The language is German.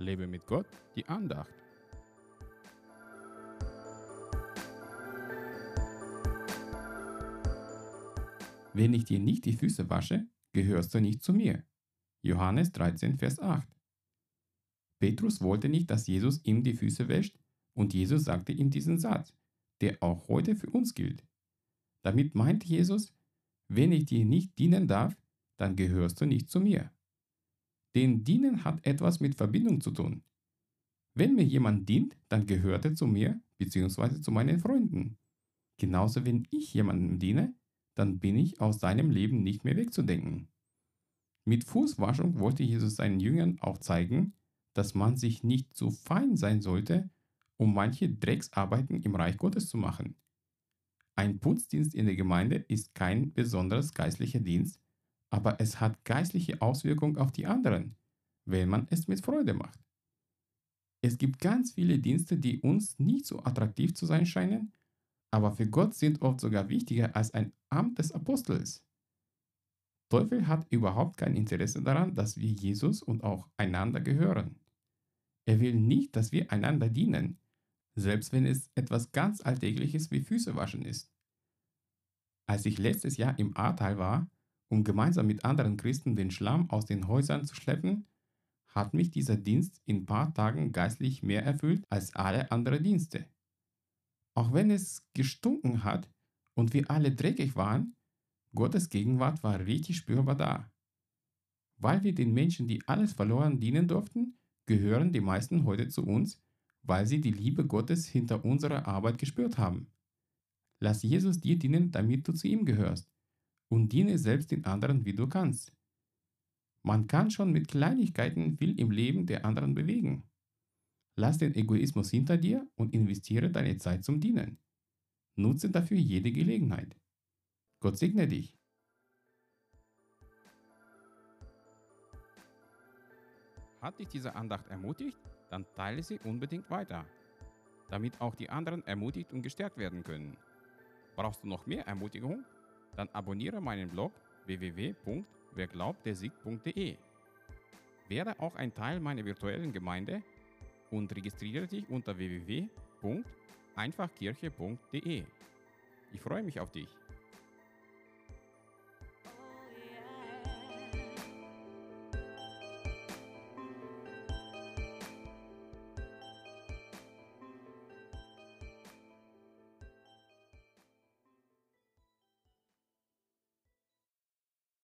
Lebe mit Gott, die Andacht. Wenn ich dir nicht die Füße wasche, gehörst du nicht zu mir. Johannes 13, Vers 8. Petrus wollte nicht, dass Jesus ihm die Füße wäscht, und Jesus sagte ihm diesen Satz, der auch heute für uns gilt. Damit meint Jesus, wenn ich dir nicht dienen darf, dann gehörst du nicht zu mir. Denn dienen hat etwas mit Verbindung zu tun. Wenn mir jemand dient, dann gehört er zu mir bzw. zu meinen Freunden. Genauso wenn ich jemandem diene, dann bin ich aus seinem Leben nicht mehr wegzudenken. Mit Fußwaschung wollte Jesus seinen Jüngern auch zeigen, dass man sich nicht zu fein sein sollte, um manche Drecksarbeiten im Reich Gottes zu machen. Ein Putzdienst in der Gemeinde ist kein besonderes geistlicher Dienst, aber es hat geistliche Auswirkungen auf die anderen, wenn man es mit Freude macht. Es gibt ganz viele Dienste, die uns nicht so attraktiv zu sein scheinen, aber für Gott sind oft sogar wichtiger als ein Amt des Apostels. Teufel hat überhaupt kein Interesse daran, dass wir Jesus und auch einander gehören. Er will nicht, dass wir einander dienen, selbst wenn es etwas ganz Alltägliches wie Füße waschen ist. Als ich letztes Jahr im Ahrtal war, um gemeinsam mit anderen Christen den Schlamm aus den Häusern zu schleppen, hat mich dieser Dienst in ein paar Tagen geistlich mehr erfüllt als alle anderen Dienste. Auch wenn es gestunken hat und wir alle dreckig waren, Gottes Gegenwart war richtig spürbar da. Weil wir den Menschen, die alles verloren, dienen durften, gehören die meisten heute zu uns, weil sie die Liebe Gottes hinter unserer Arbeit gespürt haben. Lass Jesus dir dienen, damit du zu ihm gehörst, und diene selbst den anderen, wie du kannst. Man kann schon mit Kleinigkeiten viel im Leben der anderen bewegen. Lass den Egoismus hinter dir und investiere deine Zeit zum Dienen. Nutze dafür jede Gelegenheit. Gott segne dich. Hat dich diese Andacht ermutigt? Dann teile sie unbedingt weiter, damit auch die anderen ermutigt und gestärkt werden können. Brauchst du noch mehr Ermutigung? Dann abonniere meinen Blog www.werglaubtdersieg.de. Werde auch ein Teil meiner virtuellen Gemeinde und registriere dich unter www.einfachkirche.de. Ich freue mich auf dich.